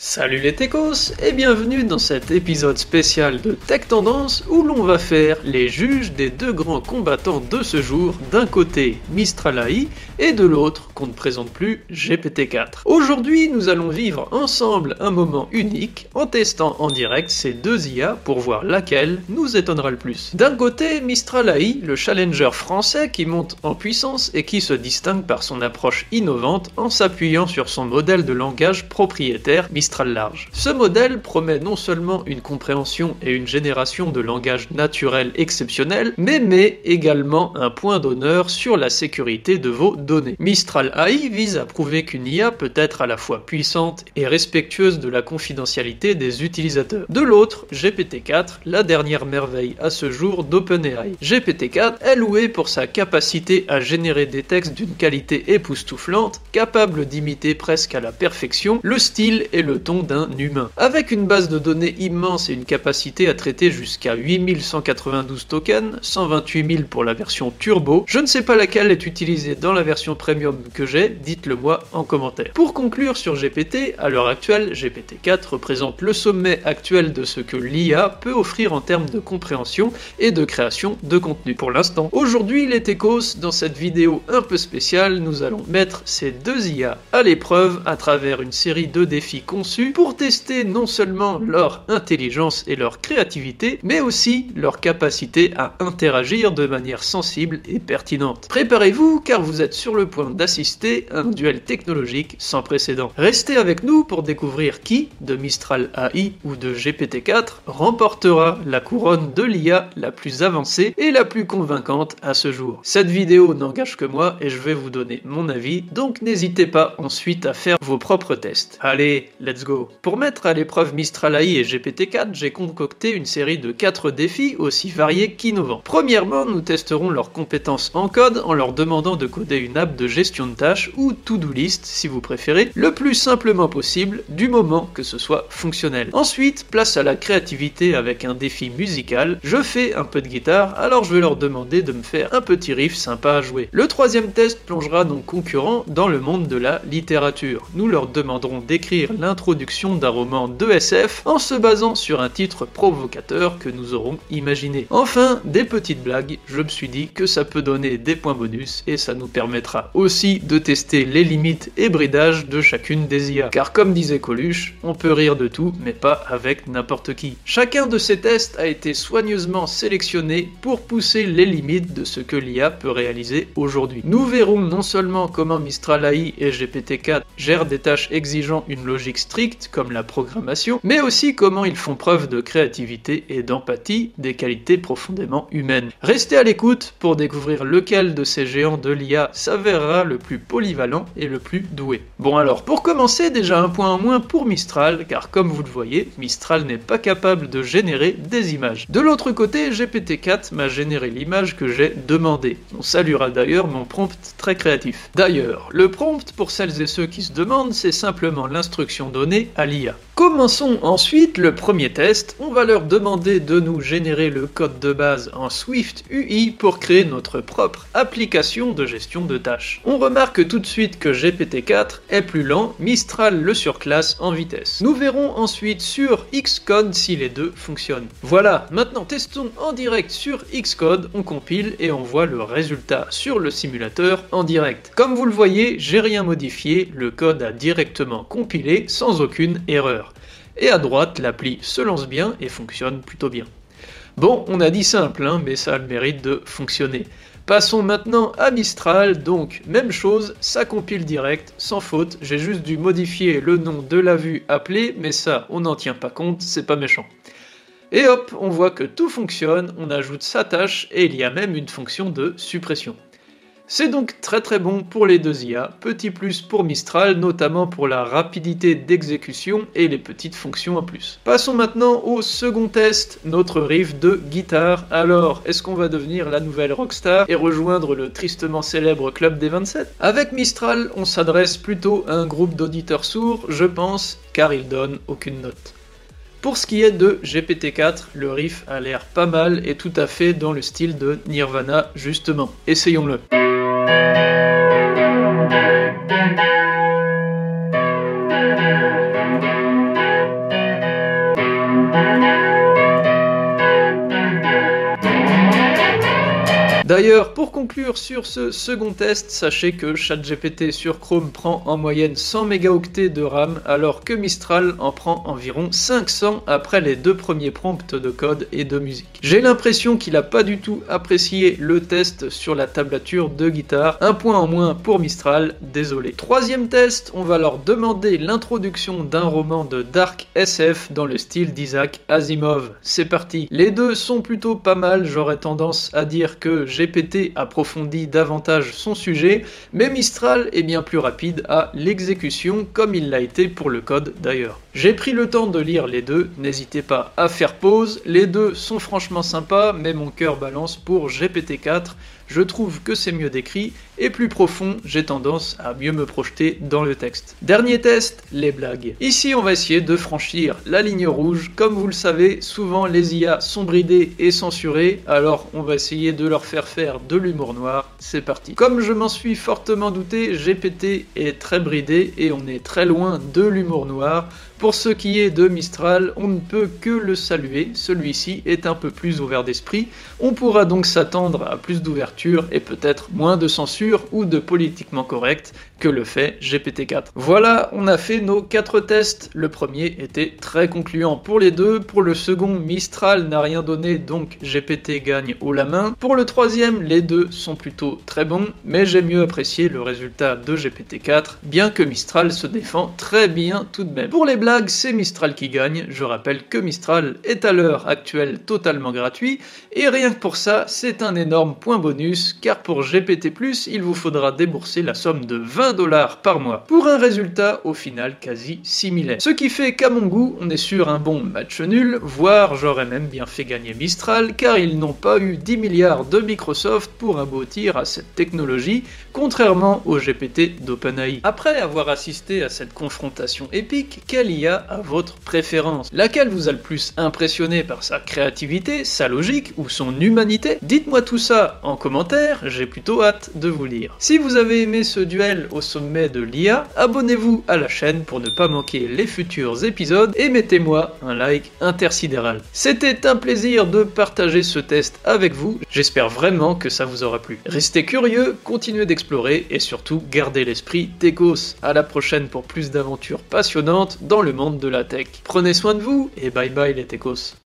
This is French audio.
Salut les techos et bienvenue dans cet épisode spécial de Tech Tendance où l'on va faire les juges des deux grands combattants de ce jour, d'un côté Mistral AI et de l'autre, qu'on ne présente plus, GPT-4. Aujourd'hui, nous allons vivre ensemble un moment unique en testant en direct ces deux IA pour voir laquelle nous étonnera le plus. D'un côté, Mistral AI, le challenger français qui monte en puissance et qui se distingue par son approche innovante en s'appuyant sur son modèle de langage propriétaire Ce modèle promet non seulement une compréhension et une génération de langage naturel exceptionnel, mais met également un point d'honneur sur la sécurité de vos données. Mistral AI vise à prouver qu'une IA peut être à la fois puissante et respectueuse de la confidentialité des utilisateurs. De l'autre, GPT-4, la dernière merveille à ce jour d'OpenAI. GPT-4 est loué pour sa capacité à générer des textes d'une qualité époustouflante, capable d'imiter presque à la perfection le style et le ton d'un humain. Avec une base de données immense et une capacité à traiter jusqu'à 8192 tokens, 128 000 pour la version turbo, je ne sais pas laquelle est utilisée dans la version premium que j'ai, dites-le moi en commentaire. Pour conclure sur GPT, à l'heure actuelle, GPT-4 représente le sommet actuel de ce que l'IA peut offrir en termes de compréhension et de création de contenu. Pour l'instant, aujourd'hui les techos, dans cette vidéo un peu spéciale, nous allons mettre ces deux IA à l'épreuve à travers une série de défis conçus pour tester non seulement leur intelligence et leur créativité, mais aussi leur capacité à interagir de manière sensible et pertinente. Préparez-vous car vous êtes sur le point d'assister à un duel technologique sans précédent. Restez avec nous pour découvrir qui, de Mistral AI ou de GPT-4, remportera la couronne de l'IA la plus avancée et la plus convaincante à ce jour. Cette vidéo n'engage que moi et je vais vous donner mon avis, donc n'hésitez pas ensuite à faire vos propres tests. Allez, let's Pour mettre à l'épreuve Mistral AI et GPT-4, j'ai concocté une série de 4 défis aussi variés qu'innovants. Premièrement, nous testerons leurs compétences en code en leur demandant de coder une app de gestion de tâches ou to-do list si vous préférez, le plus simplement possible du moment que ce soit fonctionnel. Ensuite, place à la créativité avec un défi musical. Je fais un peu de guitare, alors je vais leur demander de me faire un petit riff sympa à jouer. Le troisième test plongera nos concurrents dans le monde de la littérature. Nous leur demanderons d'écrire l'intro d'un roman de SF en se basant sur un titre provocateur que nous aurons imaginé. Enfin, des petites blagues, je me suis dit que ça peut donner des points bonus et ça nous permettra aussi de tester les limites et bridages de chacune des IA. Car comme disait Coluche, on peut rire de tout mais pas avec n'importe qui. Chacun de ces tests a été soigneusement sélectionné pour pousser les limites de ce que l'IA peut réaliser aujourd'hui. Nous verrons non seulement comment Mistral AI et GPT-4 gèrent des tâches exigeant une logique stricte comme la programmation, mais aussi comment ils font preuve de créativité et d'empathie, des qualités profondément humaines. Restez à l'écoute pour découvrir lequel de ces géants de l'IA s'avérera le plus polyvalent et le plus doué. Bon alors, pour commencer, déjà un point en moins pour Mistral, car comme vous le voyez, Mistral n'est pas capable de générer des images. De l'autre côté, GPT-4 m'a généré l'image que j'ai demandée. On saluera d'ailleurs mon prompt très créatif. D'ailleurs, le prompt, pour celles et ceux qui se demandent, c'est simplement l'instruction donnée à l'IA. Commençons ensuite le premier test. On va leur demander de nous générer le code de base en Swift UI pour créer notre propre application de gestion de tâches. On remarque tout de suite que GPT-4 est plus lent, Mistral le surclasse en vitesse. Nous verrons ensuite sur Xcode si les deux fonctionnent. Voilà, maintenant testons en direct sur Xcode, on compile et on voit le résultat sur le simulateur en direct. Comme vous le voyez, j'ai rien modifié, le code a directement compilé sans aucune erreur et à droite l'appli se lance bien et fonctionne plutôt bien. Bon, on a dit simple, hein, mais ça a le mérite de fonctionner. Passons maintenant à Mistral, donc même chose, ça compile direct, sans faute, j'ai juste dû modifier le nom de la vue appelée, mais ça on n'en tient pas compte, c'est pas méchant. Et hop, on voit que tout fonctionne, on ajoute sa tâche et il y a même une fonction de suppression. C'est donc très très bon pour les deux IA, petit plus pour Mistral, notamment pour la rapidité d'exécution et les petites fonctions en plus. Passons maintenant au second test, notre riff de guitare. Alors, est-ce qu'on va devenir la nouvelle rockstar et rejoindre le tristement célèbre club des 27 Avec Mistral, on s'adresse plutôt à un groupe d'auditeurs sourds, je pense, car il donne aucune note. Pour ce qui est de GPT-4, le riff a l'air pas mal et tout à fait dans le style de Nirvana justement. Essayons-le. D'ailleurs, pour conclure sur ce second test, sachez que ChatGPT sur Chrome prend en moyenne 100 mégaoctets de RAM, alors que Mistral en prend environ 500 après les deux premiers prompts de code et de musique. J'ai l'impression qu'il a pas du tout apprécié le test sur la tablature de guitare, un point en moins pour Mistral, désolé. Troisième test, on va leur demander l'introduction d'un roman de dark SF dans le style d'Isaac Asimov. C'est parti. Les deux sont plutôt pas mal, j'aurais tendance à dire que GPT approfondit davantage son sujet, mais Mistral est bien plus rapide à l'exécution comme il l'a été pour le code d'ailleurs. J'ai pris le temps de lire les deux, n'hésitez pas à faire pause, les deux sont franchement sympas, mais mon cœur balance pour GPT-4, je trouve que c'est mieux décrit, et plus profond, j'ai tendance à mieux me projeter dans le texte. Dernier test, les blagues. Ici, on va essayer de franchir la ligne rouge. Comme vous le savez, souvent les IA sont bridées et censurées, alors on va essayer de leur faire faire de l'humour noir. C'est parti. Comme je m'en suis fortement douté, GPT est très bridé et on est très loin de l'humour noir. Pour ce qui est de Mistral, on ne peut que le saluer, celui-ci est un peu plus ouvert d'esprit, on pourra donc s'attendre à plus d'ouverture et peut-être moins de censure ou de politiquement correct que le fait GPT-4. Voilà, on a fait nos quatre tests, le premier était très concluant pour les deux, pour le second Mistral n'a rien donné donc GPT gagne haut la main, pour le troisième les deux sont plutôt très bons, mais j'ai mieux apprécié le résultat de GPT-4, bien que Mistral se défend très bien tout de même. Pour les c'est Mistral qui gagne. Je rappelle que Mistral est à l'heure actuelle totalement gratuit, et rien que pour ça, c'est un énorme point bonus, car pour GPT+, il vous faudra débourser la somme de 20 dollars par mois, pour un résultat au final quasi similaire. Ce qui fait qu'à mon goût, on est sur un bon match nul, voire j'aurais même bien fait gagner Mistral, car ils n'ont pas eu 10 milliards de Microsoft pour aboutir à cette technologie, contrairement au GPT d'OpenAI. Après avoir assisté à cette confrontation épique, quelle à votre préférence? Laquelle vous a le plus impressionné par sa créativité, sa logique ou son humanité? Dites-moi tout ça en commentaire, j'ai plutôt hâte de vous lire. Si vous avez aimé ce duel au sommet de l'IA, abonnez-vous à la chaîne pour ne pas manquer les futurs épisodes et mettez-moi un like intersidéral. C'était un plaisir de partager ce test avec vous, j'espère vraiment que ça vous aura plu. Restez curieux, continuez d'explorer et surtout gardez l'esprit Techos. À la prochaine pour plus d'aventures passionnantes dans le monde de la tech. Prenez soin de vous et bye bye les techos.